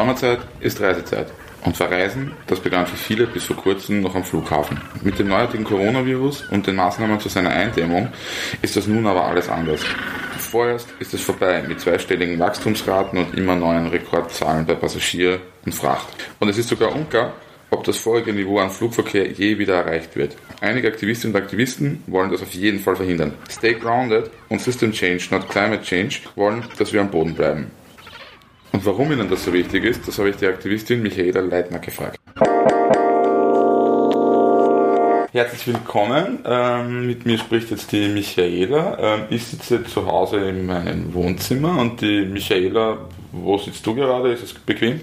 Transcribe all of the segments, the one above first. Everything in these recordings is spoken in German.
Sommerzeit ist Reisezeit. Und Verreisen, das begann für viele bis vor kurzem noch am Flughafen. Mit dem neuartigen Coronavirus und den Maßnahmen zu seiner Eindämmung ist das nun aber alles anders. Vorerst ist es vorbei mit zweistelligen Wachstumsraten und immer neuen Rekordzahlen bei Passagier und Fracht. Und es ist sogar unklar, ob das vorige Niveau an Flugverkehr je wieder erreicht wird. Einige Aktivistinnen und Aktivisten wollen das auf jeden Fall verhindern. Stay Grounded und System Change, not Climate Change, wollen, dass wir am Boden bleiben. Und warum ihnen das so wichtig ist, das habe ich die Aktivistin Michaela Leitner gefragt. Herzlich willkommen. Ähm, mit mir spricht jetzt die Michaela. Ähm, ich sitze zu Hause in meinem Wohnzimmer und die Michaela, wo sitzt du gerade? Ist es bequem?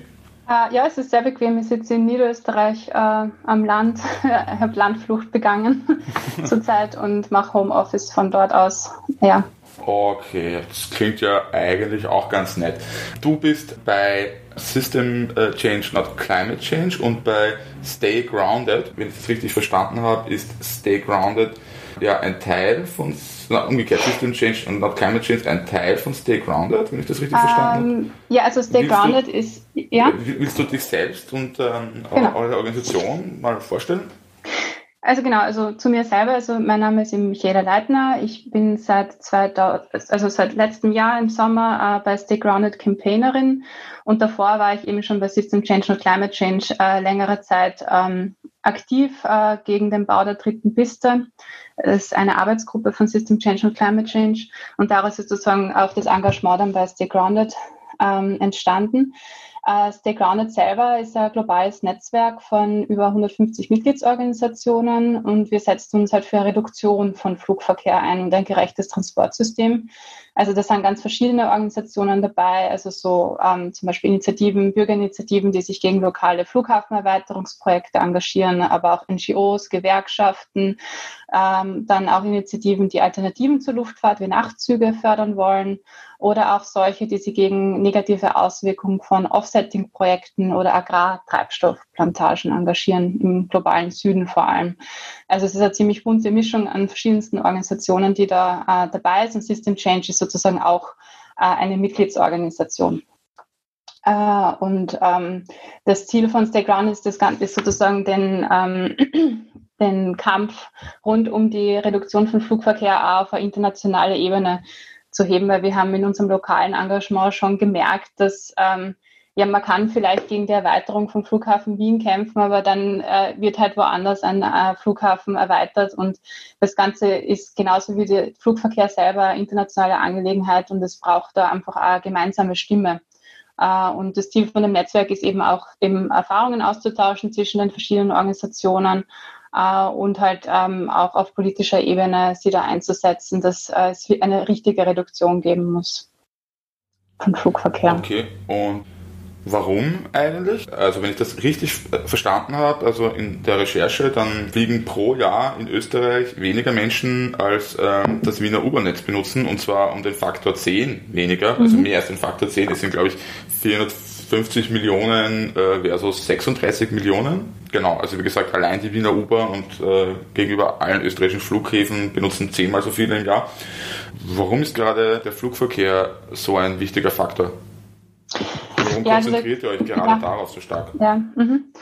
Uh, ja, es ist sehr bequem. Ich sitze in Niederösterreich uh, am Land. ich habe Landflucht begangen zurzeit und mache Homeoffice von dort aus. Ja, Okay, das klingt ja eigentlich auch ganz nett. Du bist bei System äh, Change, not Climate Change und bei Stay Grounded, wenn ich das richtig verstanden habe, ist Stay Grounded ja ein Teil von, na, umgekehrt, System Change und not Climate Change ein Teil von Stay Grounded, wenn ich das richtig um, verstanden habe? Ähm, ja, also Stay willst Grounded du, ist, ja. Willst du dich selbst und ähm, genau. eure Organisation mal vorstellen? Also genau, also zu mir selber, also mein Name ist Michaela Leitner. Ich bin seit 2000, also seit letztem Jahr im Sommer äh, bei Stay Grounded Campaignerin und davor war ich eben schon bei System Change und Climate Change äh, längere Zeit ähm, aktiv äh, gegen den Bau der dritten Piste. Das ist eine Arbeitsgruppe von System Change und Climate Change und daraus ist sozusagen auch das Engagement dann bei Stay Grounded ähm, entstanden. Uh, Stay Grounded selber ist ein globales Netzwerk von über 150 Mitgliedsorganisationen und wir setzen uns halt für eine Reduktion von Flugverkehr ein und ein gerechtes Transportsystem. Also da sind ganz verschiedene Organisationen dabei, also so ähm, zum Beispiel Initiativen, Bürgerinitiativen, die sich gegen lokale Flughafenerweiterungsprojekte engagieren, aber auch NGOs, Gewerkschaften, ähm, dann auch Initiativen, die Alternativen zur Luftfahrt wie Nachtzüge fördern wollen oder auch solche, die sich gegen negative Auswirkungen von Offsetting-Projekten oder Agrartreibstoffplantagen engagieren, im globalen Süden vor allem. Also es ist eine ziemlich bunte Mischung an verschiedensten Organisationen, die da äh, dabei sind. System Change ist sozusagen auch äh, eine Mitgliedsorganisation. Uh, und ähm, das Ziel von Stay Ground ist, das Ganze ist sozusagen den, ähm, den Kampf rund um die Reduktion von Flugverkehr auf internationale Ebene zu heben, weil wir haben in unserem lokalen Engagement schon gemerkt, dass ähm, ja, man kann vielleicht gegen die Erweiterung vom Flughafen Wien kämpfen, aber dann äh, wird halt woanders ein äh, Flughafen erweitert und das Ganze ist genauso wie der Flugverkehr selber internationale Angelegenheit und es braucht da einfach eine gemeinsame Stimme. Uh, und das Ziel von dem Netzwerk ist eben auch, eben Erfahrungen auszutauschen zwischen den verschiedenen Organisationen uh, und halt ähm, auch auf politischer Ebene sie da einzusetzen, dass uh, es eine richtige Reduktion geben muss von Flugverkehr. Okay, und Warum eigentlich? Also wenn ich das richtig verstanden habe, also in der Recherche, dann fliegen pro Jahr in Österreich weniger Menschen als ähm, das Wiener U-Bahn-Netz benutzen und zwar um den Faktor 10 weniger, also mhm. also mehr als den Faktor 10. Es sind glaube ich 450 Millionen äh, versus 36 Millionen. Genau, also wie gesagt, allein die Wiener U-Bahn und äh, gegenüber allen österreichischen Flughäfen benutzen zehnmal so viele im Jahr. Warum ist gerade der Flugverkehr so ein wichtiger Faktor? Warum ja, also konzentriert ihr euch gerade ja, darauf so stark? Ja, mhm.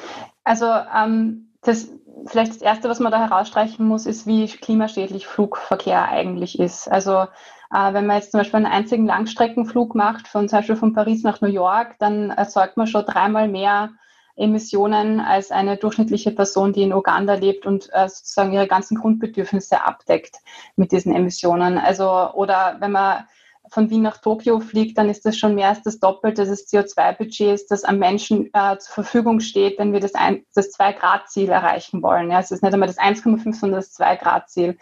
also ähm, das vielleicht das Erste, was man da herausstreichen muss, ist, wie klimaschädlich Flugverkehr eigentlich ist. Also äh, wenn man jetzt zum Beispiel einen einzigen Langstreckenflug macht, von zum Beispiel von Paris nach New York, dann erzeugt man schon dreimal mehr Emissionen als eine durchschnittliche Person, die in Uganda lebt und äh, sozusagen ihre ganzen Grundbedürfnisse abdeckt mit diesen Emissionen. Also oder wenn man von Wien nach Tokio fliegt, dann ist das schon mehr als das Doppelte des CO2-Budgets, das am Menschen äh, zur Verfügung steht, wenn wir das, das 2-Grad-Ziel erreichen wollen. Ja, es ist nicht einmal das 1,5, sondern das 2-Grad-Ziel.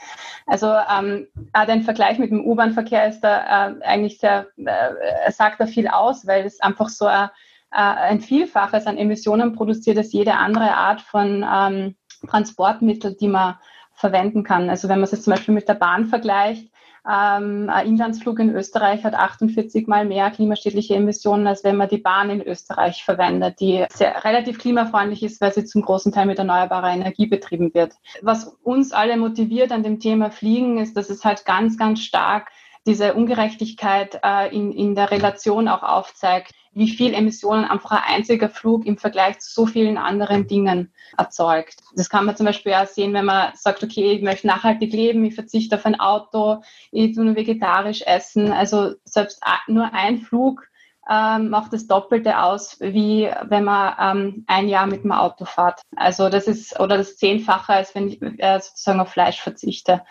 Also ähm, äh, der Vergleich mit dem U-Bahn-Verkehr ist da äh, eigentlich sehr, äh, sagt da viel aus, weil es einfach so ein, äh, ein Vielfaches an Emissionen produziert als jede andere Art von ähm, Transportmittel, die man verwenden kann. Also wenn man es jetzt zum Beispiel mit der Bahn vergleicht, ähm, ein Inlandsflug in Österreich hat 48 mal mehr klimaschädliche Emissionen, als wenn man die Bahn in Österreich verwendet, die sehr, relativ klimafreundlich ist, weil sie zum großen Teil mit erneuerbarer Energie betrieben wird. Was uns alle motiviert an dem Thema Fliegen, ist, dass es halt ganz, ganz stark diese Ungerechtigkeit äh, in, in der Relation auch aufzeigt, wie viel Emissionen einfach ein einziger Flug im Vergleich zu so vielen anderen Dingen erzeugt. Das kann man zum Beispiel auch sehen, wenn man sagt, okay, ich möchte nachhaltig leben, ich verzichte auf ein Auto, ich tue nur vegetarisch essen. Also selbst nur ein Flug ähm, macht das Doppelte aus, wie wenn man ähm, ein Jahr mit dem Auto fährt. Also das ist oder das Zehnfache, als wenn ich äh, sozusagen auf Fleisch verzichte.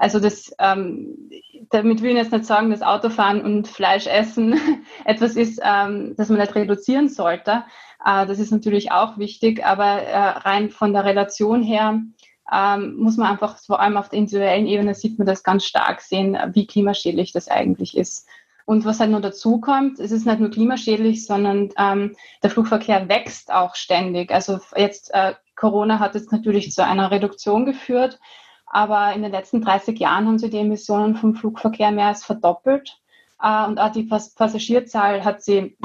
Also das, ähm, damit will ich jetzt nicht sagen, dass Autofahren und Fleisch essen etwas ist, ähm, das man nicht reduzieren sollte. Äh, das ist natürlich auch wichtig, aber äh, rein von der Relation her ähm, muss man einfach vor allem auf der individuellen Ebene sieht man das ganz stark sehen, wie klimaschädlich das eigentlich ist. Und was halt nur dazu kommt, es ist nicht nur klimaschädlich, sondern ähm, der Flugverkehr wächst auch ständig. Also jetzt äh, Corona hat jetzt natürlich zu einer Reduktion geführt, aber in den letzten 30 Jahren haben sich die Emissionen vom Flugverkehr mehr als verdoppelt. Äh, und auch die Passagierzahl hat sie,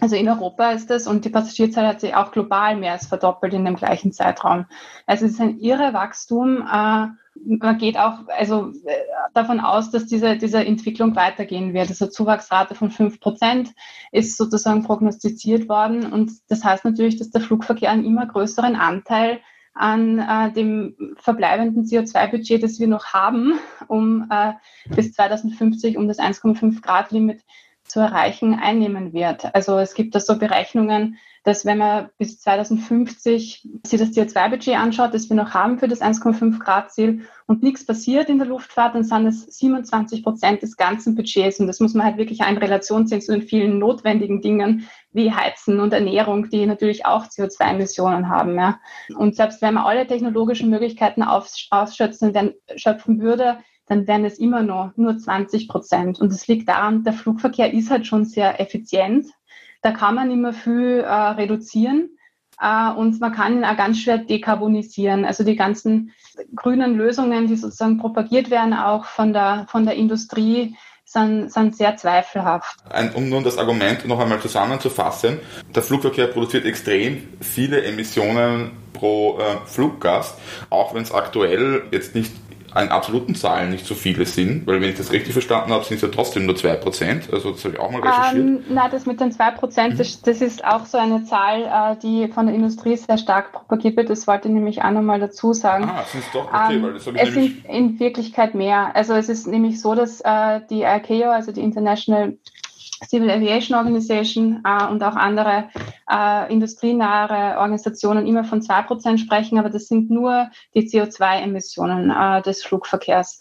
also in Europa ist das, und die Passagierzahl hat sich auch global mehr als verdoppelt in dem gleichen Zeitraum. Also es ist ein irre Wachstum. Äh, man geht auch also äh, davon aus, dass diese, diese Entwicklung weitergehen wird. Also Zuwachsrate von 5 Prozent ist sozusagen prognostiziert worden. Und das heißt natürlich, dass der Flugverkehr einen immer größeren Anteil an äh, dem verbleibenden CO2-Budget, das wir noch haben, um äh, bis 2050 um das 1,5 Grad Limit zu erreichen, einnehmen wird. Also es gibt da so Berechnungen, dass wenn man bis 2050 sich das CO2-Budget anschaut, das wir noch haben für das 1,5 Grad Ziel und nichts passiert in der Luftfahrt, dann sind es 27 Prozent des ganzen Budgets. Und das muss man halt wirklich in Relation sehen zu den vielen notwendigen Dingen wie Heizen und Ernährung, die natürlich auch CO2-Emissionen haben. Ja. Und selbst wenn man alle technologischen Möglichkeiten ausschöpfen, schöpfen würde, dann wären es immer noch nur 20 Prozent. Und das liegt daran, der Flugverkehr ist halt schon sehr effizient. Da kann man immer viel äh, reduzieren. Uh, und man kann ihn auch ganz schwer dekarbonisieren. Also die ganzen grünen Lösungen, die sozusagen propagiert werden, auch von der, von der Industrie, sind, sind sehr zweifelhaft. Ein, um nun das Argument noch einmal zusammenzufassen, der Flugverkehr produziert extrem viele Emissionen pro äh, Fluggast, auch wenn es aktuell jetzt nicht an absoluten Zahlen nicht so viele sind, weil wenn ich das richtig verstanden habe, sind es ja trotzdem nur 2%. Also das habe ich auch mal recherchiert. Ähm, nein, das mit den 2%, mhm. das, das, ist auch so eine Zahl, äh, die von der Industrie sehr stark propagiert wird. Das wollte ich nämlich auch nochmal dazu sagen. Ah, sind es doch, okay, ähm, weil das habe ich Es sind in Wirklichkeit mehr. Also es ist nämlich so, dass äh, die ICAO, also die International Civil Aviation Organization äh, und auch andere äh, industrienahe Organisationen immer von zwei Prozent sprechen, aber das sind nur die CO2-Emissionen äh, des Flugverkehrs.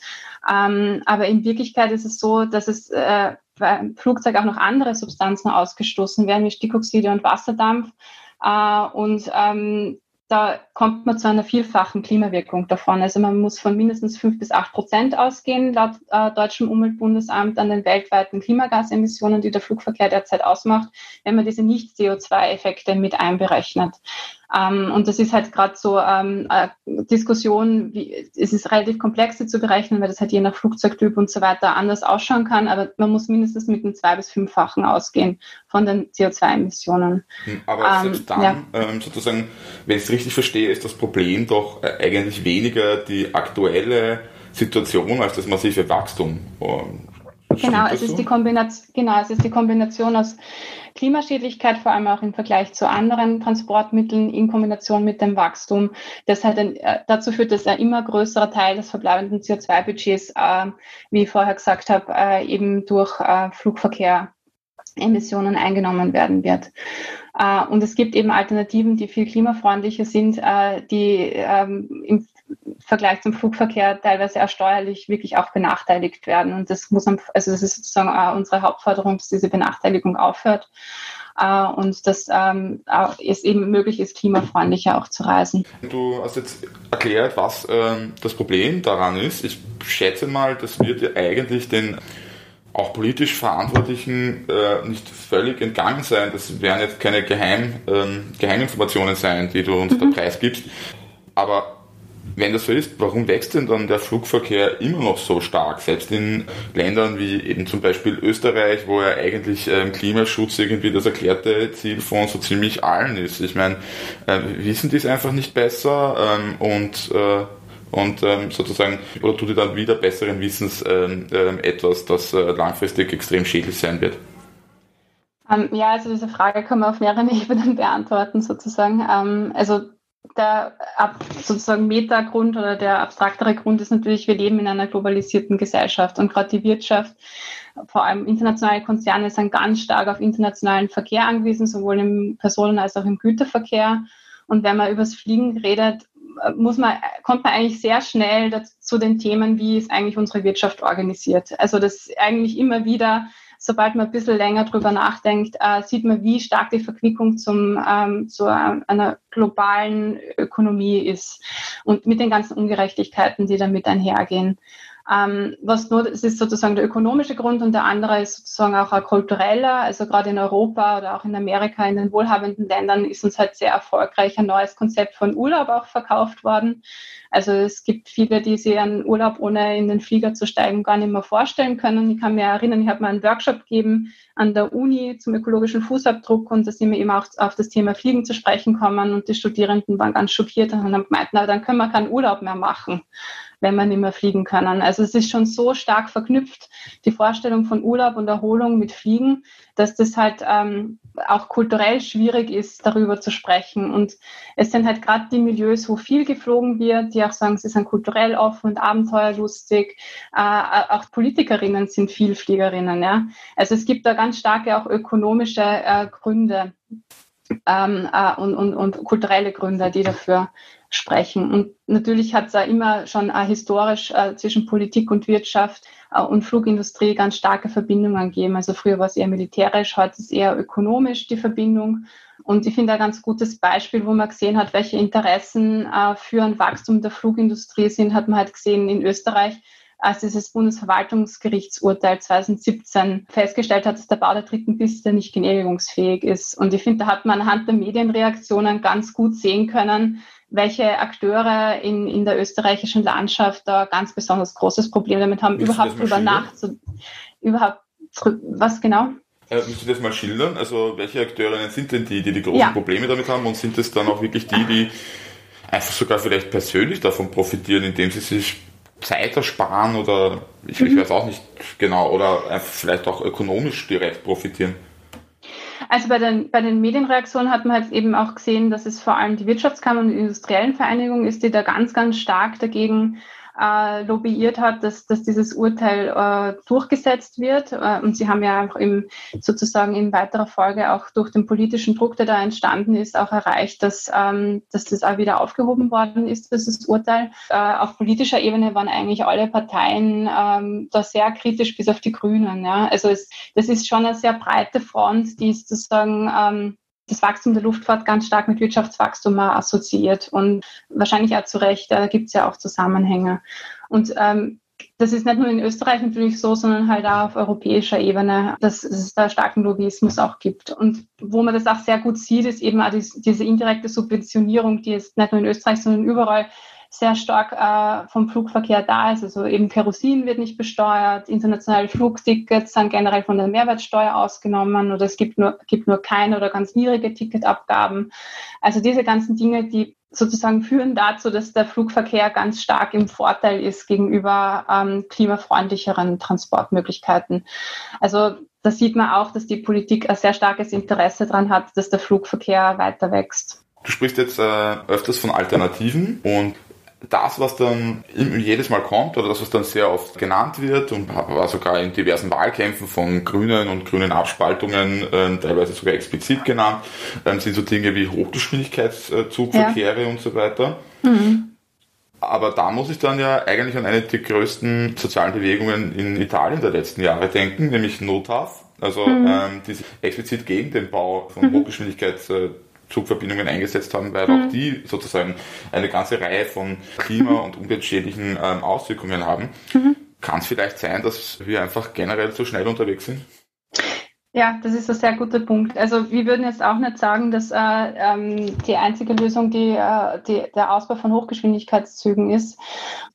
Ähm, aber in Wirklichkeit ist es so, dass es äh, beim Flugzeug auch noch andere Substanzen ausgestoßen werden, wie Stickoxide und Wasserdampf. Uh, und ähm, da kommt man zu einer vielfachen Klimawirkung davon. Also man muss von mindestens fünf bis acht Prozent ausgehen, laut äh, deutschem Umweltbundesamt, an den weltweiten Klimagasemissionen, die der Flugverkehr derzeit ausmacht, wenn man diese Nicht-CO2-Effekte mit einberechnet. Ähm, und das ist halt gerade so ähm, eine Diskussion, wie, es ist relativ komplex zu berechnen, weil das halt je nach Flugzeugtyp und so weiter anders ausschauen kann, aber man muss mindestens mit einem zwei- bis fünffachen ausgehen von den CO2-Emissionen. Hm, aber ähm, selbst dann, ja. ähm, sozusagen, wenn ich es richtig verstehe, ist das Problem doch äh, eigentlich weniger die aktuelle Situation als das massive Wachstum. Genau, es ist die Kombination, genau, es ist die Kombination aus Klimaschädlichkeit, vor allem auch im Vergleich zu anderen Transportmitteln in Kombination mit dem Wachstum, das halt ein, äh, dazu führt, dass ein immer größerer Teil des verbleibenden CO2-Budgets, äh, wie ich vorher gesagt habe, äh, eben durch äh, Flugverkehr Emissionen eingenommen werden wird. Äh, und es gibt eben Alternativen, die viel klimafreundlicher sind, äh, die ähm, im Vergleich zum Flugverkehr teilweise auch steuerlich wirklich auch benachteiligt werden. Und das muss, also das ist sozusagen auch unsere Hauptforderung, dass diese Benachteiligung aufhört. Uh, und dass ähm, es eben möglich ist, klimafreundlicher auch zu reisen. Du hast jetzt erklärt, was ähm, das Problem daran ist. Ich schätze mal, das wird ja eigentlich den auch politisch Verantwortlichen äh, nicht völlig entgangen sein. Das werden jetzt keine Geheim, ähm, Geheiminformationen sein, die du uns mhm. da preisgibst. Aber Wenn das so ist, warum wächst denn dann der Flugverkehr immer noch so stark? Selbst in Ländern wie eben zum Beispiel Österreich, wo ja eigentlich ähm, Klimaschutz irgendwie das erklärte Ziel von so ziemlich allen ist. Ich meine, äh, wissen die es einfach nicht besser ähm, und äh, und ähm, sozusagen, oder tut ihr dann wieder besseren Wissens ähm, äh, etwas, das äh, langfristig extrem schädlich sein wird? Ähm, ja, also diese Frage kann man auf mehreren Ebenen beantworten sozusagen. Ähm, also der sozusagen Metagrund oder der abstraktere Grund ist natürlich, wir leben in einer globalisierten Gesellschaft und gerade die Wirtschaft, vor allem internationale Konzerne, sind ganz stark auf internationalen Verkehr angewiesen, sowohl im Personen- als auch im Güterverkehr. Und wenn man über das Fliegen redet, muss man, kommt man eigentlich sehr schnell zu den Themen, wie ist eigentlich unsere Wirtschaft organisiert. Also das eigentlich immer wieder, sobald man ein bisschen länger drüber nachdenkt, äh, sieht man, wie stark die Verquickung zum, ähm, zu einer globalen Ökonomie ist und mit den ganzen Ungerechtigkeiten, die damit einhergehen. Ähm, was nur, das ist sozusagen der ökonomische Grund und der andere ist sozusagen auch ein kultureller. Also gerade in Europa oder auch in Amerika, in den wohlhabenden Ländern ist uns halt sehr erfolgreich ein neues Konzept von Urlaub auch verkauft worden. Also es gibt viele, die sich einen Urlaub ohne in den Flieger zu steigen gar nicht mehr vorstellen können. Ich kann mir erinnern, ich habe mal einen Workshop gegeben an der Uni zum ökologischen Fußabdruck und da sind wir eben auch auf das Thema Fliegen zu sprechen gekommen und die Studierenden waren ganz schockiert und haben gemeint, na, dann können wir keinen Urlaub mehr machen wenn wir nicht mehr fliegen können. Also es ist schon so stark verknüpft, die Vorstellung von Urlaub und Erholung mit Fliegen, dass das halt ähm, auch kulturell schwierig ist, darüber zu sprechen. Und es sind halt gerade die Milieus, wo viel geflogen wird, die auch sagen, sie sind kulturell offen und abenteuerlustig. Äh, auch Politikerinnen sind viel Fliegerinnen. Ja? Also es gibt da ganz starke auch ökonomische äh, Gründe. Ähm, äh, und, und, und kulturelle Gründe, die dafür sprechen. Und natürlich hat es da immer schon äh, historisch äh, zwischen Politik und Wirtschaft äh, und Flugindustrie ganz starke Verbindungen gegeben. Also früher war es eher militärisch, heute ist es eher ökonomisch die Verbindung. Und ich finde ein ganz gutes Beispiel, wo man gesehen hat, welche Interessen äh, für ein Wachstum der Flugindustrie sind, hat man halt gesehen in Österreich, als dieses Bundesverwaltungsgerichtsurteil 2017 festgestellt hat, dass der Bau der dritten Piste nicht genehmigungsfähig ist. Und ich finde, da hat man anhand der Medienreaktionen ganz gut sehen können, welche Akteure in, in der österreichischen Landschaft da ganz besonders großes Problem damit haben, Willst überhaupt drüber nachzudenken. Überhaupt, was genau? Äh, willst du das mal schildern? Also welche Akteurinnen sind denn die, die die großen ja. Probleme damit haben und sind es dann auch wirklich die, die einfach sogar vielleicht persönlich davon profitieren, indem sie sich Zeit ersparen oder ich, mhm. ich weiß auch nicht genau oder vielleicht auch ökonomisch direkt profitieren? Also bei den, bei den Medienreaktionen hat man halt eben auch gesehen, dass es vor allem die Wirtschaftskammer und die industriellen Vereinigungen ist, die da ganz, ganz stark dagegen äh, lobbyiert hat, dass, dass dieses Urteil äh, durchgesetzt wird. Äh, und sie haben ja auch im, sozusagen in weiterer Folge auch durch den politischen Druck, der da entstanden ist, auch erreicht, dass, ähm, dass das auch wieder aufgehoben worden ist, dieses Urteil. Äh, auf politischer Ebene waren eigentlich alle Parteien ähm, da sehr kritisch, bis auf die Grünen. Ja? Also es, das ist schon eine sehr breite Front, die sozusagen ähm, das Wachstum der Luftfahrt ganz stark mit Wirtschaftswachstum assoziiert und wahrscheinlich auch zu Recht, da gibt es ja auch Zusammenhänge. Und ähm, das ist nicht nur in Österreich natürlich so, sondern halt auch auf europäischer Ebene, dass es da starken Lobbyismus auch gibt. Und wo man das auch sehr gut sieht, ist eben auch diese indirekte Subventionierung, die es nicht nur in Österreich, sondern überall sehr stark äh, vom Flugverkehr da ist. Also eben Kerosin wird nicht besteuert, internationale Flugtickets sind generell von der Mehrwertsteuer ausgenommen oder es gibt nur, gibt nur keine oder ganz niedrige Ticketabgaben. Also diese ganzen Dinge, die sozusagen führen dazu, dass der Flugverkehr ganz stark im Vorteil ist gegenüber ähm, klimafreundlicheren Transportmöglichkeiten. Also da sieht man auch, dass die Politik ein sehr starkes Interesse daran hat, dass der Flugverkehr weiter wächst. Du sprichst jetzt äh, öfters von Alternativen und das, was dann jedes Mal kommt oder das, was dann sehr oft genannt wird und war sogar in diversen Wahlkämpfen von Grünen und grünen Abspaltungen äh, teilweise sogar explizit genannt, ähm, sind so Dinge wie Hochgeschwindigkeitszugverkehre ja. und so weiter. Mhm. Aber da muss ich dann ja eigentlich an eine der größten sozialen Bewegungen in Italien der letzten Jahre denken, nämlich NOTAF, also mhm. ähm, die sich explizit gegen den Bau von mhm. Hochgeschwindigkeits Zugverbindungen eingesetzt haben, weil mhm. auch die sozusagen eine ganze Reihe von klima- und umweltschädlichen ähm, Auswirkungen haben. Mhm. Kann es vielleicht sein, dass wir einfach generell zu schnell unterwegs sind? Ja, das ist ein sehr guter Punkt. Also wir würden jetzt auch nicht sagen, dass äh, ähm, die einzige Lösung die, äh, die, der Ausbau von Hochgeschwindigkeitszügen ist.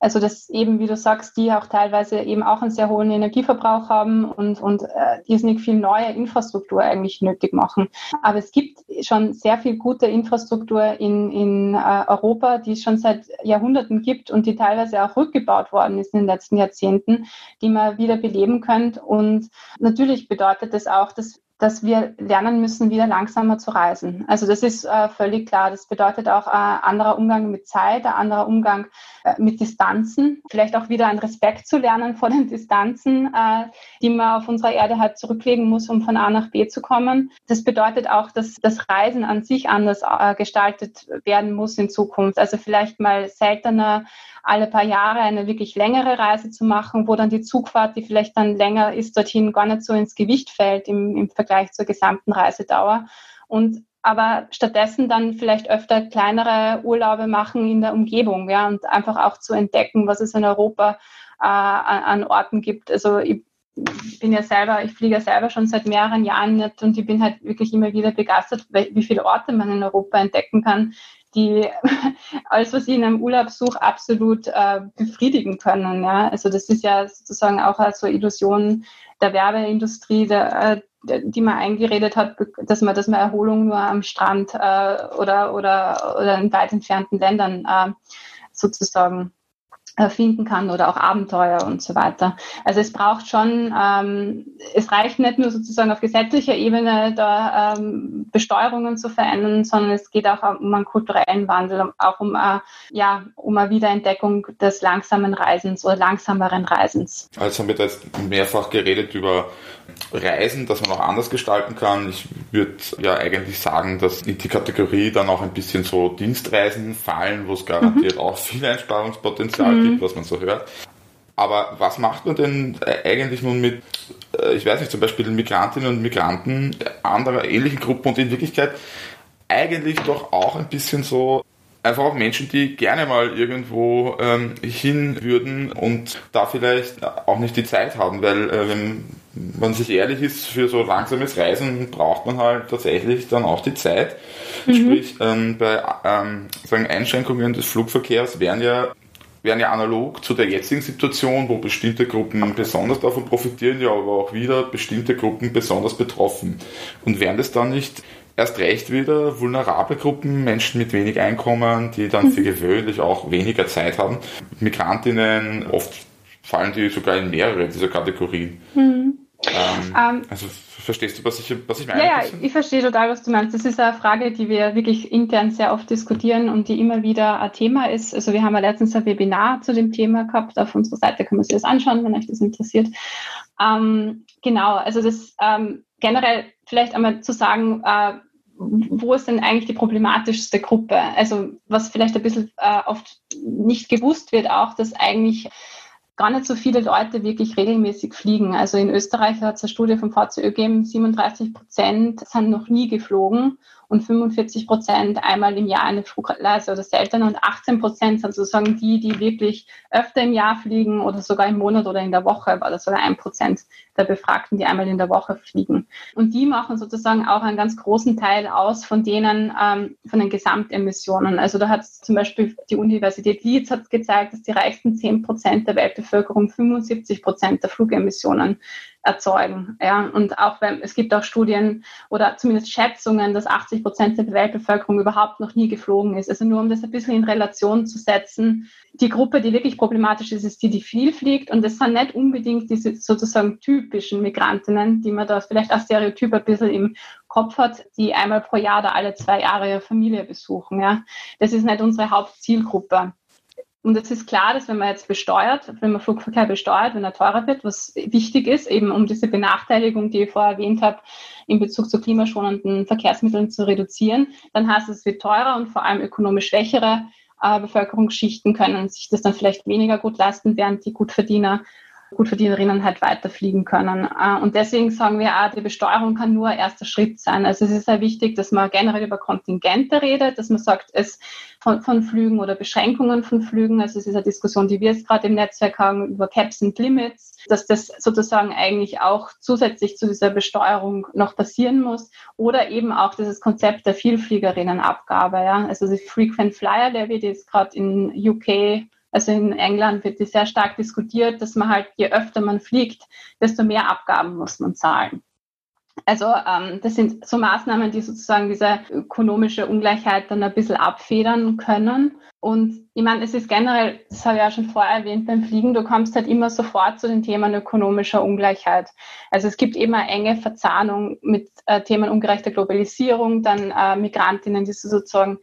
Also dass eben, wie du sagst, die auch teilweise eben auch einen sehr hohen Energieverbrauch haben und, und äh, irrsinnig viel neue Infrastruktur eigentlich nötig machen. Aber es gibt schon sehr viel gute Infrastruktur in, in äh, Europa, die es schon seit Jahrhunderten gibt und die teilweise auch rückgebaut worden ist in den letzten Jahrzehnten, die man wieder beleben könnte. Und natürlich bedeutet das auch, dass, dass wir lernen müssen, wieder langsamer zu reisen. Also das ist äh, völlig klar. Das bedeutet auch äh, anderer Umgang mit Zeit, ein anderer Umgang äh, mit Distanzen, vielleicht auch wieder ein Respekt zu lernen vor den Distanzen, äh, die man auf unserer Erde halt zurücklegen muss, um von A nach B zu kommen. Das bedeutet auch, dass das Reisen an sich anders äh, gestaltet werden muss in Zukunft. Also vielleicht mal seltener alle paar Jahre eine wirklich längere Reise zu machen, wo dann die Zugfahrt, die vielleicht dann länger ist, dorthin gar nicht so ins Gewicht fällt im, im Vergleich zur gesamten Reisedauer. Und aber stattdessen dann vielleicht öfter kleinere Urlaube machen in der Umgebung, ja, und einfach auch zu entdecken, was es in Europa äh, an Orten gibt. Also ich bin ja selber, ich fliege ja selber schon seit mehreren Jahren nicht und ich bin halt wirklich immer wieder begeistert, wie viele Orte man in Europa entdecken kann, die alles, was ich in einem Urlaub suche, absolut äh, befriedigen können. Ja? Also das ist ja sozusagen auch so Illusion der Werbeindustrie, der, äh, die man eingeredet hat, dass man, dass man Erholung nur am Strand äh, oder, oder, oder in weit entfernten Ländern äh, sozusagen finden kann oder auch Abenteuer und so weiter. Also es braucht schon, ähm, es reicht nicht nur sozusagen auf gesetzlicher Ebene da ähm, Besteuerungen zu verändern, sondern es geht auch um einen kulturellen Wandel, auch um, äh, ja, um eine Wiederentdeckung des langsamen Reisens oder langsameren Reisens. Also haben wir da jetzt mehrfach geredet über Reisen, dass man auch anders gestalten kann. Ich würde ja eigentlich sagen, dass in die Kategorie dann auch ein bisschen so Dienstreisen fallen, wo es garantiert mhm. auch viel Einsparungspotenzial mhm. Gibt, was man so hört. Aber was macht man denn eigentlich nun mit, äh, ich weiß nicht, zum Beispiel Migrantinnen und Migranten anderer ähnlichen Gruppen und in Wirklichkeit eigentlich doch auch ein bisschen so einfach auch Menschen, die gerne mal irgendwo ähm, hin würden und da vielleicht auch nicht die Zeit haben, weil äh, wenn man sich ehrlich ist, für so langsames Reisen braucht man halt tatsächlich dann auch die Zeit. Mhm. Sprich, ähm, bei ähm, sagen Einschränkungen des Flugverkehrs wären ja wären ja analog zu der jetzigen Situation, wo bestimmte Gruppen besonders davon profitieren, ja aber auch wieder bestimmte Gruppen besonders betroffen. Und wären das dann nicht erst recht wieder vulnerable Gruppen, Menschen mit wenig Einkommen, die dann für mhm. gewöhnlich auch weniger Zeit haben. Migrantinnen, oft fallen die sogar in mehrere dieser Kategorien. Mhm. Ähm, um, ähm, also verstehst du, was ich, was ich meine? Ja, ja, ich verstehe total, was du meinst. Das ist eine Frage, die wir wirklich intern sehr oft diskutieren und die immer wieder ein Thema ist. Also wir haben ja letztens ein Webinar zu dem Thema gehabt. Auf unserer Seite kann man sich das anschauen, wenn euch das interessiert. Ähm, genau, also das ähm, generell vielleicht einmal zu sagen, äh, wo ist denn eigentlich die problematischste Gruppe? Also was vielleicht ein bisschen äh, oft nicht gewusst wird, auch, dass eigentlich gar nicht so viele Leute wirklich regelmäßig fliegen. Also in Österreich hat es eine Studie vom VCÖ gegeben, 37 Prozent sind noch nie geflogen und 45 Prozent einmal im Jahr eine Flugreise oder seltener und 18 Prozent sind sozusagen die, die wirklich öfter im Jahr fliegen oder sogar im Monat oder in der Woche, war das sogar ein Prozent der Befragten, die einmal in der Woche fliegen. Und die machen sozusagen auch einen ganz großen Teil aus von denen, ähm, von den Gesamtemissionen. Also da hat zum Beispiel die Universität Leeds hat gezeigt, dass die reichsten 10 Prozent der Weltbevölkerung 75 Prozent der Flugemissionen erzeugen. Ja, und auch wenn es gibt auch Studien oder zumindest Schätzungen, dass 80 Prozent der Weltbevölkerung überhaupt noch nie geflogen ist. Also nur um das ein bisschen in Relation zu setzen. Die Gruppe, die wirklich problematisch ist, ist die, die viel fliegt. Und das sind nicht unbedingt diese sozusagen typischen Migrantinnen, die man da vielleicht als Stereotyp ein bisschen im Kopf hat, die einmal pro Jahr oder alle zwei Jahre ihre Familie besuchen. Ja, das ist nicht unsere Hauptzielgruppe. Und es ist klar, dass wenn man jetzt besteuert, wenn man Flugverkehr besteuert, wenn er teurer wird, was wichtig ist, eben um diese Benachteiligung, die ich vorher erwähnt habe, in Bezug zu klimaschonenden Verkehrsmitteln zu reduzieren, dann heißt es, es wird teurer und vor allem ökonomisch schwächere äh, Bevölkerungsschichten können sich das dann vielleicht weniger gut leisten, während die Gutverdiener Gutverdienerinnen halt weiterfliegen können. Äh, und deswegen sagen wir auch, die Besteuerung kann nur ein erster Schritt sein. Also es ist sehr wichtig, dass man generell über Kontingente redet, dass man sagt, es von, von Flügen oder Beschränkungen von Flügen, also es ist eine Diskussion, die wir jetzt gerade im Netzwerk haben, über Caps and Limits, dass das sozusagen eigentlich auch zusätzlich zu dieser Besteuerung noch passieren muss. Oder eben auch dieses Konzept der Vielfliegerinnenabgabe. Ja? Also die Frequent Flyer Levy, die ist gerade in UK also in England wird die sehr stark diskutiert, dass man halt, je öfter man fliegt, desto mehr Abgaben muss man zahlen. Also ähm, das sind so Maßnahmen, die sozusagen diese ökonomische Ungleichheit dann ein bisschen abfedern können. Und ich meine, es ist generell, das habe ich ja schon vorher erwähnt beim Fliegen, du kommst halt immer sofort zu den Themen ökonomischer Ungleichheit. Also es gibt immer enge Verzahnung mit äh, Themen ungerechter Globalisierung, dann äh, Migrantinnen, die sozusagen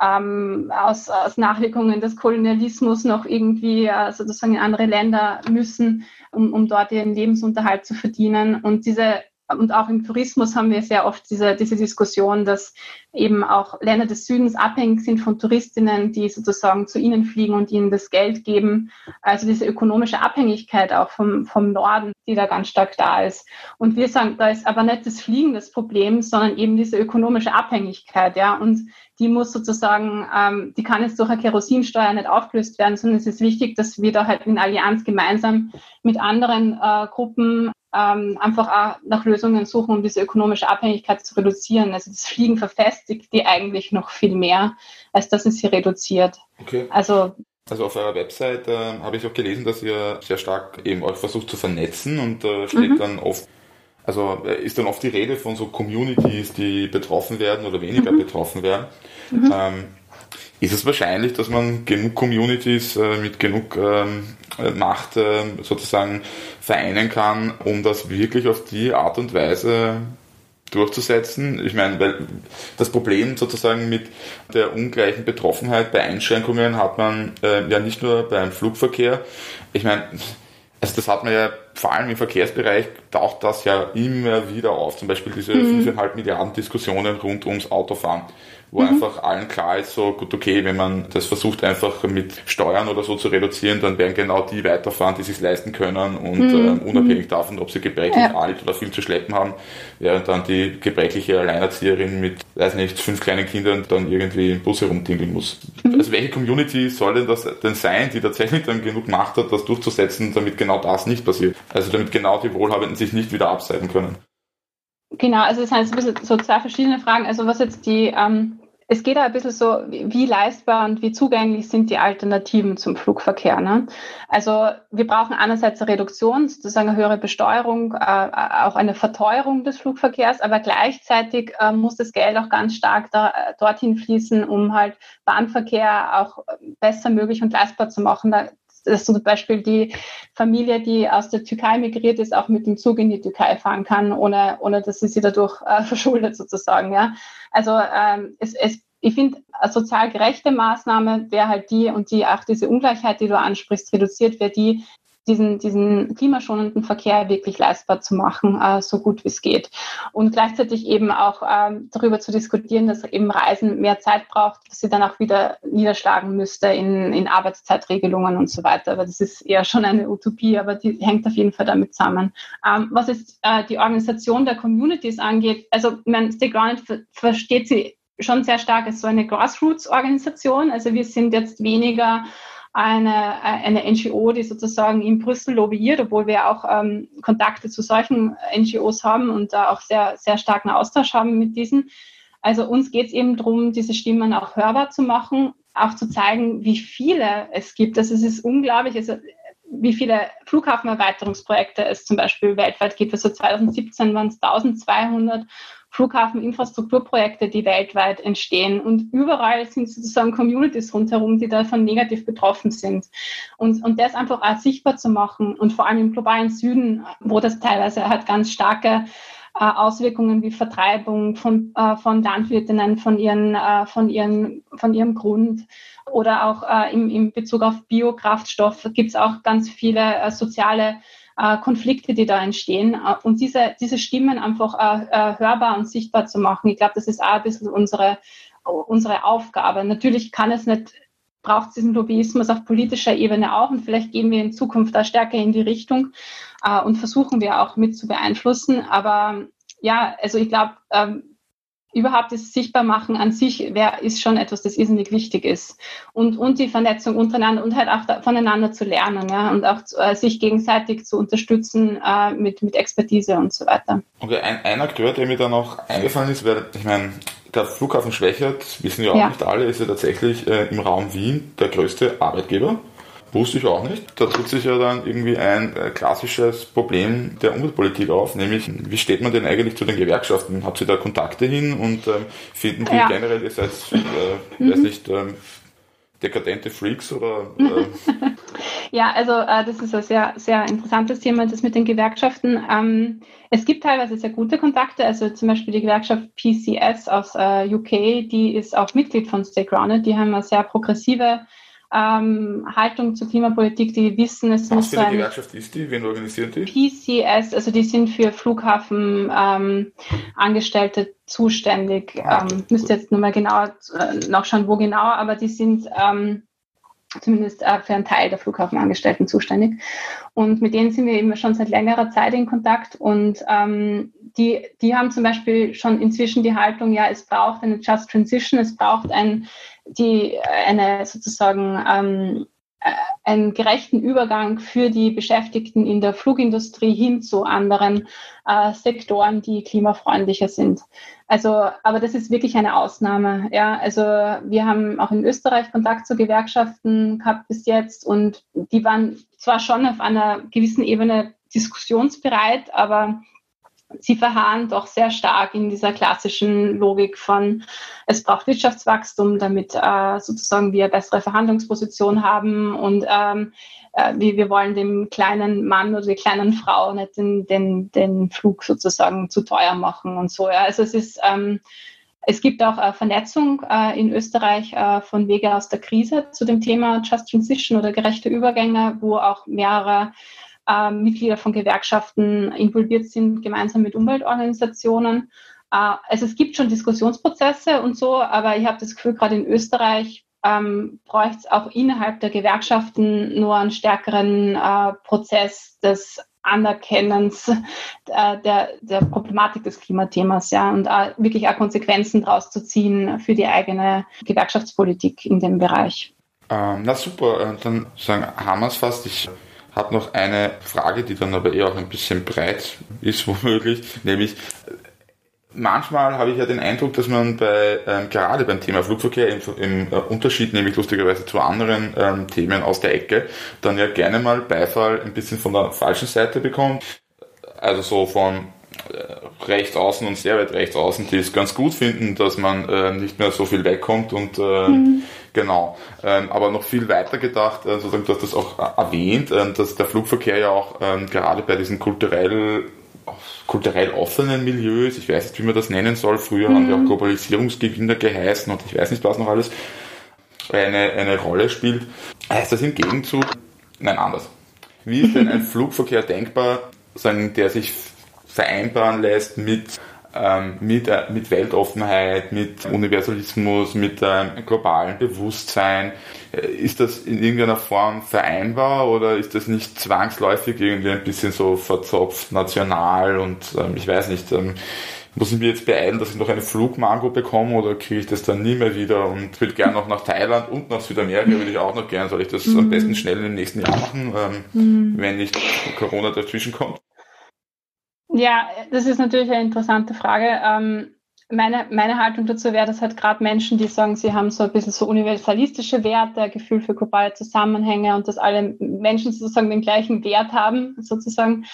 ähm, aus, aus Nachwirkungen des Kolonialismus noch irgendwie äh, sozusagen in andere Länder müssen, um, um dort ihren Lebensunterhalt zu verdienen. Und diese und auch im Tourismus haben wir sehr oft diese, diese Diskussion, dass eben auch Länder des Südens abhängig sind von Touristinnen, die sozusagen zu ihnen fliegen und ihnen das Geld geben. Also diese ökonomische Abhängigkeit auch vom, vom Norden, die da ganz stark da ist. Und wir sagen, da ist aber nicht das Fliegen das Problem, sondern eben diese ökonomische Abhängigkeit, ja. Und die muss sozusagen, ähm, die kann jetzt durch eine Kerosinsteuer nicht aufgelöst werden, sondern es ist wichtig, dass wir da halt in Allianz gemeinsam mit anderen äh, Gruppen ähm, einfach auch nach Lösungen suchen, um diese ökonomische Abhängigkeit zu reduzieren. Also das Fliegen verfestigt die eigentlich noch viel mehr, als dass es sie reduziert. Okay. Also also auf eurer Website äh, habe ich auch gelesen, dass ihr sehr stark eben euch versucht zu vernetzen und äh, steht mhm. dann oft also äh, ist dann oft die Rede von so Communities, die betroffen werden oder weniger mhm. betroffen werden. Mhm. Ähm, ist es wahrscheinlich, dass man genug Communities äh, mit genug ähm, Macht äh, sozusagen vereinen kann, um das wirklich auf die Art und Weise durchzusetzen. Ich meine, weil das Problem sozusagen mit der ungleichen Betroffenheit bei Einschränkungen hat man äh, ja nicht nur beim Flugverkehr. Ich meine, also das hat man ja vor allem im Verkehrsbereich taucht das ja immer wieder auf. Zum Beispiel diese mhm. 5,5 Milliarden Diskussionen rund ums Autofahren wo mhm. einfach allen klar ist, so gut, okay, wenn man das versucht einfach mit Steuern oder so zu reduzieren, dann werden genau die weiterfahren, die sich leisten können und mhm. äh, unabhängig davon, ob sie gebrechlich ja. alt oder viel zu schleppen haben, während dann die gebrechliche Alleinerzieherin mit, weiß nicht, fünf kleinen Kindern dann irgendwie im Bus herumdingeln muss. Mhm. Also welche Community soll denn das denn sein, die tatsächlich dann genug Macht hat, das durchzusetzen, damit genau das nicht passiert? Also damit genau die Wohlhabenden sich nicht wieder abseiten können. Genau, also es sind ein so zwei verschiedene Fragen. Also was jetzt die, ähm, es geht ein bisschen so, wie leistbar und wie zugänglich sind die Alternativen zum Flugverkehr. Ne? Also wir brauchen einerseits eine Reduktion, sozusagen eine höhere Besteuerung, äh, auch eine Verteuerung des Flugverkehrs, aber gleichzeitig äh, muss das Geld auch ganz stark da, äh, dorthin fließen, um halt Bahnverkehr auch besser möglich und leistbar zu machen. Da, dass zum Beispiel die Familie, die aus der Türkei migriert ist, auch mit dem Zug in die Türkei fahren kann, ohne, ohne dass sie sie dadurch äh, verschuldet sozusagen. Ja. Also ähm, es, es, ich finde, eine sozial gerechte Maßnahme wäre halt die und die auch diese Ungleichheit, die du ansprichst, reduziert wäre die, diesen, diesen klimaschonenden Verkehr wirklich leistbar zu machen, äh, so gut wie es geht. Und gleichzeitig eben auch ähm, darüber zu diskutieren, dass eben Reisen mehr Zeit braucht, dass sie dann auch wieder niederschlagen müsste in, in Arbeitszeitregelungen und so weiter. Aber das ist eher schon eine Utopie, aber die hängt auf jeden Fall damit zusammen. Ähm, was jetzt äh, die Organisation der Communities angeht, also mein Stay Grounded ver versteht sie schon sehr stark als so eine Grassroots-Organisation. Also wir sind jetzt weniger eine, eine NGO, die sozusagen in Brüssel lobbyiert, obwohl wir auch ähm, Kontakte zu solchen NGOs haben und da auch sehr, sehr starken Austausch haben mit diesen. Also uns geht es eben darum, diese Stimmen auch hörbar zu machen, auch zu zeigen, wie viele es gibt. Also es ist unglaublich, also wie viele Flughafenerweiterungsprojekte es zum Beispiel weltweit gibt. Also 2017 waren es 1200 Flughafeninfrastrukturprojekte, die weltweit entstehen. Und überall sind sozusagen Communities rundherum, die davon negativ betroffen sind. Und, und das einfach auch sichtbar zu machen und vor allem im globalen Süden, wo das teilweise halt ganz starke äh, Auswirkungen wie Vertreibung von, äh, von Landwirtinnen von, ihren, äh, von, ihren, von ihrem Grund oder auch äh, im, Bezug auf Biokraftstoff gibt es auch ganz viele soziale äh, Konflikte, die da entstehen. Äh, und diese, diese Stimmen einfach äh, äh, hörbar und sichtbar zu machen, ich glaube, das ist auch ein bisschen unsere, unsere Aufgabe. Natürlich kann es nicht braucht es diesen Lobbyismus auf politischer Ebene auch und vielleicht gehen wir in Zukunft da stärker in die Richtung äh, und versuchen wir auch mit zu beeinflussen. Aber ja, also ich glaube, ähm, überhaupt das Sichtbarmachen an sich wär, ist schon etwas, das irrsinnig wichtig ist. Und, und die Vernetzung untereinander und halt auch da, voneinander zu lernen ja, und auch äh, sich gegenseitig zu unterstützen äh, mit, mit Expertise und so weiter. Okay, ein, ein Akteur, der mir da noch eingefallen ist, weil ich meine, der Flughafen Schwächert, wissen ja auch ja. nicht alle, ist ja tatsächlich äh, im Raum Wien der größte Arbeitgeber. Wusste ich auch nicht. Da tut sich ja dann irgendwie ein äh, klassisches Problem der Umweltpolitik auf, nämlich wie steht man denn eigentlich zu den Gewerkschaften? Habt ihr da Kontakte hin und ähm, finden die ja. generell, ihr seid, äh, mhm. weiß nicht, ähm, dekadente Freaks oder? Äh? ja, also äh, das ist ein sehr, sehr interessantes Thema, das mit den Gewerkschaften. Ähm, es gibt teilweise sehr gute Kontakte, also zum Beispiel die Gewerkschaft PCS aus äh, UK, die ist auch Mitglied von Stay Grounded, die haben eine sehr progressive ähm, Haltung zur Klimapolitik, die wissen, es Was muss für eine Gewerkschaft ist die? Wen organisieren die? PCS, also die sind für Flughafenangestellte ähm, zuständig. Ah, ähm, müsste jetzt nur mal genau äh, nachschauen, wo genau, aber die sind ähm, zumindest äh, für einen Teil der Flughafenangestellten zuständig. Und mit denen sind wir eben schon seit längerer Zeit in Kontakt und ähm, die, die haben zum Beispiel schon inzwischen die Haltung, ja, es braucht eine Just Transition, es braucht ein die eine sozusagen ähm, äh, einen gerechten Übergang für die Beschäftigten in der Flugindustrie hin zu anderen äh, Sektoren, die klimafreundlicher sind. Also, aber das ist wirklich eine Ausnahme. Ja, also wir haben auch in Österreich Kontakt zu Gewerkschaften gehabt bis jetzt und die waren zwar schon auf einer gewissen Ebene diskussionsbereit, aber sie verharren doch sehr stark in dieser klassischen Logik von, es braucht Wirtschaftswachstum, damit äh, sozusagen wir bessere Verhandlungsposition haben und ähm, äh, wir, wir wollen dem kleinen Mann oder der kleinen Frau nicht den, den, den Flug sozusagen zu teuer machen und so. Ja. Also es ist ähm, es gibt auch äh, Vernetzung äh, in Österreich äh, von Wege aus der Krise zu dem Thema Just Transition oder gerechte Übergänge, wo auch mehrere äh, Mitglieder von Gewerkschaften involviert sind, gemeinsam mit Umweltorganisationen. Äh, also es gibt schon Diskussionsprozesse und so, aber ich habe das Gefühl, gerade in Österreich ähm, bräuchte es auch innerhalb der Gewerkschaften nur einen stärkeren äh, Prozess des Anerkennens äh, der, der Problematik des Klimathemas, ja, und äh, wirklich auch Konsequenzen daraus zu ziehen für die eigene Gewerkschaftspolitik in dem Bereich. Ähm, na super, äh, dann sagen, haben wir es fast. Ich habe noch eine Frage, die dann aber eher auch ein bisschen breit ist, womöglich, nämlich manchmal habe ich ja den Eindruck, dass man bei ähm, gerade beim Thema Flugverkehr im, im äh, Unterschied nämlich lustigerweise zu anderen ähm, Themen aus der Ecke dann ja gerne mal Beifall ein bisschen von der falschen Seite bekommt. Also so von rechts außen und sehr weit rechts außen, die es ganz gut finden, dass man äh, nicht mehr so viel wegkommt und äh, mhm. genau. Ähm, aber noch viel weiter gedacht, äh, sozusagen, du hast das auch äh, erwähnt, äh, dass der Flugverkehr ja auch ähm, gerade bei diesen kulturell kulturell offenen Milieus, ich weiß nicht, wie man das nennen soll, früher mhm. haben die auch Globalisierungsgewinner geheißen und ich weiß nicht was noch alles, eine, eine Rolle spielt. Heißt das im Gegenzug, nein, anders. Wie ist denn ein Flugverkehr denkbar, sagen, der sich vereinbaren lässt mit, ähm, mit, äh, mit Weltoffenheit, mit Universalismus, mit ähm, globalen Bewusstsein. Äh, ist das in irgendeiner Form vereinbar oder ist das nicht zwangsläufig irgendwie ein bisschen so verzopft, national und ähm, ich weiß nicht, ähm, muss ich mir jetzt beeilen, dass ich noch eine Flugmango bekomme oder kriege ich das dann nie mehr wieder und würde gerne noch nach Thailand und nach Südamerika würde ich auch noch gerne. Soll ich das mhm. am besten schnell im nächsten Jahr machen, ähm, mhm. wenn nicht Corona dazwischen kommt? Ja, das ist natürlich eine interessante Frage. Ähm, meine, meine Haltung dazu wäre, dass halt gerade Menschen, die sagen, sie haben so ein bisschen so universalistische Werte, Gefühl für globale Zusammenhänge und dass alle Menschen sozusagen den gleichen Wert haben, sozusagen,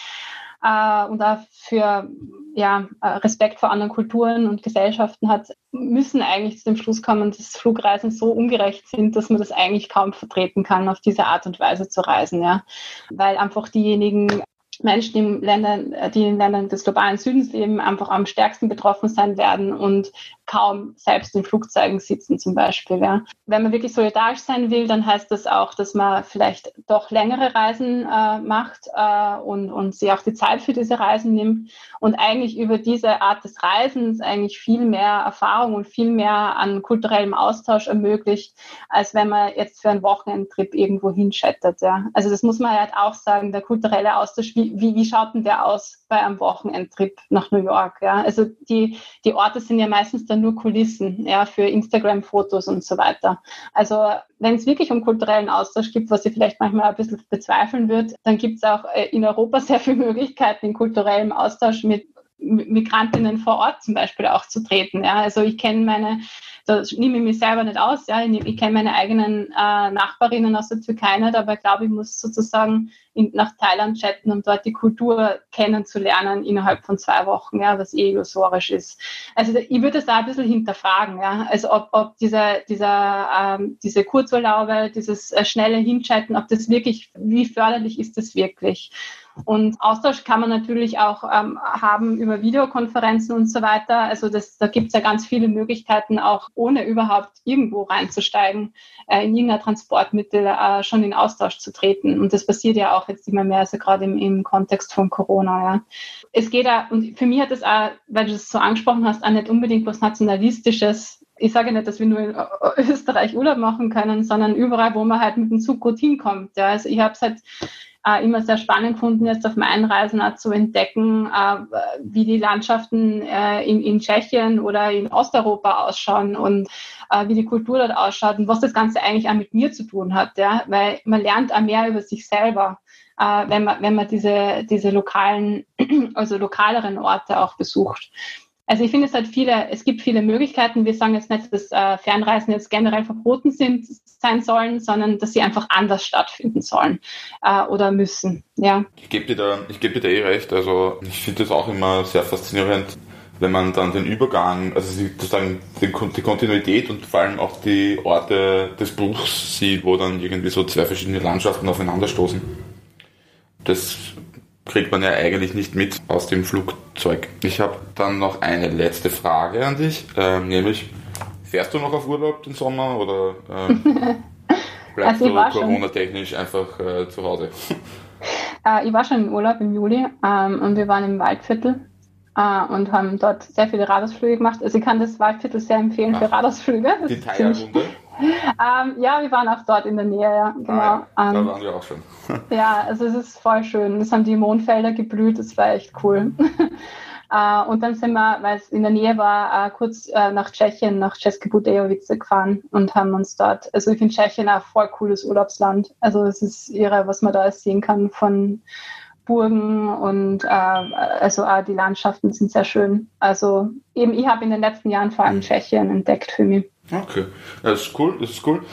äh, und auch für ja, äh, Respekt vor anderen Kulturen und Gesellschaften hat, müssen eigentlich zu dem Schluss kommen, dass Flugreisen so ungerecht sind, dass man das eigentlich kaum vertreten kann, auf diese Art und Weise zu reisen, ja. Weil einfach diejenigen Menschen in Ländern, die in Ländern des globalen Südens leben, einfach am stärksten betroffen sein werden und kaum selbst in Flugzeugen sitzen zum Beispiel. Ja. Wenn man wirklich solidarisch sein will, dann heißt das auch, dass man vielleicht doch längere Reisen äh, macht äh, und, und sich auch die Zeit für diese Reisen nimmt und eigentlich über diese Art des Reisens eigentlich viel mehr Erfahrung und viel mehr an kulturellem Austausch ermöglicht, als wenn man jetzt für einen Wochenendtrip irgendwo hinschettert. Ja. Also das muss man halt auch sagen, der kulturelle Austausch, wie, wie, wie schaut denn der aus bei einem Wochenendtrip nach New York? Ja. Also die, die Orte sind ja meistens dann nur Kulissen ja, für Instagram-Fotos und so weiter. Also wenn es wirklich um kulturellen Austausch gibt, was ich vielleicht manchmal ein bisschen bezweifeln wird, dann gibt es auch äh, in Europa sehr viele Möglichkeiten, in kulturellem Austausch mit Migrantinnen vor Ort zum Beispiel auch zu treten. Ja. Also ich kenne meine da nehme ich mich selber nicht aus. Ja. Ich, ich kenne meine eigenen äh, Nachbarinnen aus der Türkei nicht, aber ich glaube, ich muss sozusagen in, nach Thailand chatten, um dort die Kultur kennenzulernen innerhalb von zwei Wochen, ja, was eh illusorisch ist. Also ich würde das da ein bisschen hinterfragen, ja. Also ob, ob dieser, dieser, ähm, diese Kurzurlaube, dieses äh, schnelle Hinchatten, ob das wirklich, wie förderlich ist das wirklich? Und Austausch kann man natürlich auch ähm, haben über Videokonferenzen und so weiter. Also das, da gibt es ja ganz viele Möglichkeiten, auch ohne überhaupt irgendwo reinzusteigen, äh, in irgendein Transportmittel äh, schon in Austausch zu treten. Und das passiert ja auch jetzt immer mehr, also gerade im, im Kontext von Corona. Ja. Es geht ja, und für mich hat es auch, weil du das so angesprochen hast, auch nicht unbedingt was Nationalistisches ich sage nicht, dass wir nur in Österreich Urlaub machen können, sondern überall, wo man halt mit dem Zug gut hinkommt. Ja. Also ich habe es halt äh, immer sehr spannend gefunden, jetzt auf meinen Reisen auch zu entdecken, äh, wie die Landschaften äh, in, in Tschechien oder in Osteuropa ausschauen und äh, wie die Kultur dort ausschaut und was das Ganze eigentlich auch mit mir zu tun hat, ja, weil man lernt auch mehr über sich selber, äh, wenn man, wenn man diese, diese lokalen, also lokaleren Orte auch besucht. Also ich finde, es hat viele, es gibt viele Möglichkeiten. Wir sagen jetzt nicht, dass äh, Fernreisen jetzt generell verboten sind, sein sollen, sondern dass sie einfach anders stattfinden sollen äh, oder müssen. Ja. Ich gebe dir gebe dir da eh recht. Also ich finde das auch immer sehr faszinierend, wenn man dann den Übergang, also sozusagen die Kontinuität und vor allem auch die Orte des Bruchs sieht, wo dann irgendwie so zwei verschiedene Landschaften aufeinanderstoßen. Das kriegt man ja eigentlich nicht mit aus dem Flugzeug. Ich habe dann noch eine letzte Frage an dich, äh, nämlich fährst du noch auf Urlaub den Sommer oder äh, bleibst also du Corona-technisch einfach äh, zu Hause? Äh, ich war schon im Urlaub im Juli ähm, und wir waren im Waldviertel Uh, und haben dort sehr viele Radausflüge gemacht. Also ich kann das Waldviertel sehr empfehlen Ach, für Radausflüge. Die Thailand-Runde? ähm, ja, wir waren auch dort in der Nähe, ja, genau. Ah, ja. Da ähm, waren wir auch schon. ja, also es ist voll schön. Es haben die Mondfelder geblüht, das war echt cool. äh, und dann sind wir, weil es in der Nähe war, äh, kurz äh, nach Tschechien, nach České Budějovice gefahren und haben uns dort, also ich finde Tschechien ein voll cooles Urlaubsland. Also es ist irre, was man da sehen kann von Burgen und äh, also äh, die Landschaften sind sehr schön. Also eben, ich habe in den letzten Jahren vor allem mhm. Tschechien entdeckt für mich. Okay, das ist cool, das ist cool.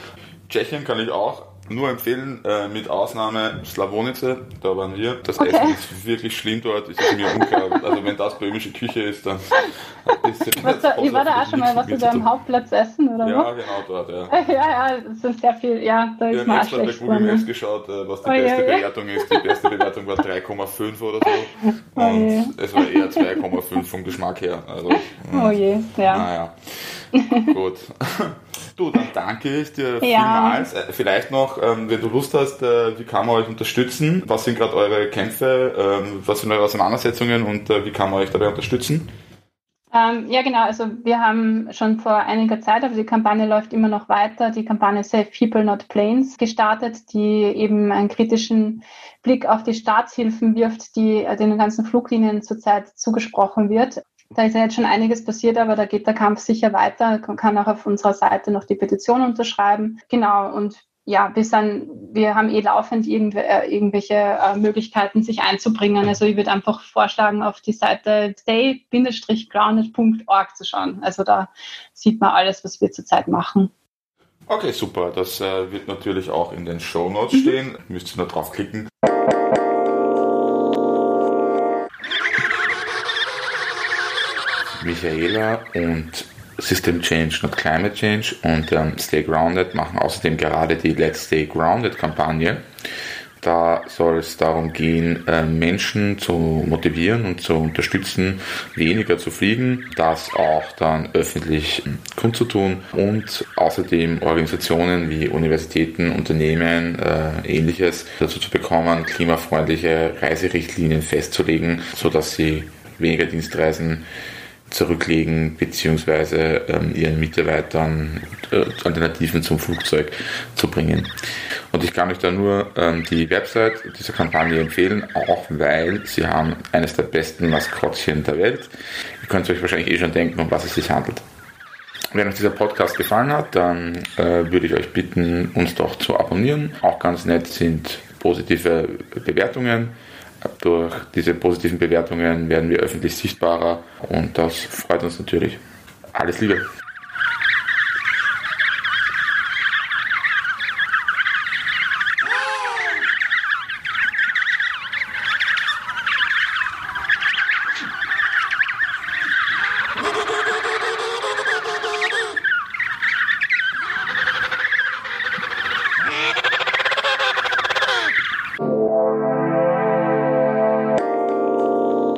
Tschechien kann ich auch nur empfehlen, äh, mit Ausnahme Slavonice, da waren wir. Das okay. Essen ist wirklich schlimm dort, ist mir unklar. also wenn das böhmische Küche ist, dann ist was da, Ich war da auch schon mal, was du da am Hauptplatz essen, oder Ja, wo? genau dort, ja. ja, ja, das sind sehr viel, ja, da ist mal extra bei Google Maps geschaut, äh, was die oh, beste ja, Bewertung ist. Die beste Bewertung war 3,5 oder so. Oh Und oh, es war eher 2,5 vom Geschmack her. Also, oh je, ja. Naja. Gut. Du, dann danke ich dir ja. vielmals. Äh, vielleicht noch, ähm, wenn du Lust hast, äh, wie kann man euch unterstützen? Was sind gerade eure Kämpfe? Ähm, was sind eure Auseinandersetzungen und äh, wie kann man euch dabei unterstützen? Ähm, ja, genau. Also wir haben schon vor einiger Zeit, aber die Kampagne läuft immer noch weiter, die Kampagne Save People Not Planes gestartet, die eben einen kritischen Blick auf die Staatshilfen wirft, die den ganzen Fluglinien zurzeit zugesprochen wird. Da ist ja jetzt schon einiges passiert, aber da geht der Kampf sicher weiter. Man kann auch auf unserer Seite noch die Petition unterschreiben. Genau. Und ja, wir, sind, wir haben eh laufend irgendw äh, irgendwelche äh, Möglichkeiten, sich einzubringen. Also ich würde einfach vorschlagen, auf die Seite stay-grounded.org zu schauen. Also da sieht man alles, was wir zurzeit machen. Okay, super. Das äh, wird natürlich auch in den Show Notes mhm. stehen. Müsst ihr nur draufklicken. Michaela und System Change, not Climate Change. Und ähm, Stay Grounded machen außerdem gerade die Let's Stay Grounded Kampagne, Da soll es darum gehen, äh, Menschen zu motivieren und zu unterstützen, weniger zu fliegen, das auch dann öffentlich kundzutun. Und außerdem Organisationen wie Universitäten, Unternehmen, äh, ähnliches dazu zu bekommen, klimafreundliche Reiserichtlinien festzulegen, sodass sie weniger Dienstreisen zurücklegen bzw. Ähm, ihren Mitarbeitern äh, Alternativen zum Flugzeug zu bringen. Und ich kann euch da nur ähm, die Website dieser Kampagne empfehlen, auch weil sie haben eines der besten Maskottchen der Welt. Ihr könnt euch wahrscheinlich eh schon denken, um was es sich handelt. Wenn euch dieser Podcast gefallen hat, dann äh, würde ich euch bitten, uns doch zu abonnieren. Auch ganz nett sind positive Bewertungen. Durch diese positiven Bewertungen werden wir öffentlich sichtbarer und das freut uns natürlich. Alles Liebe!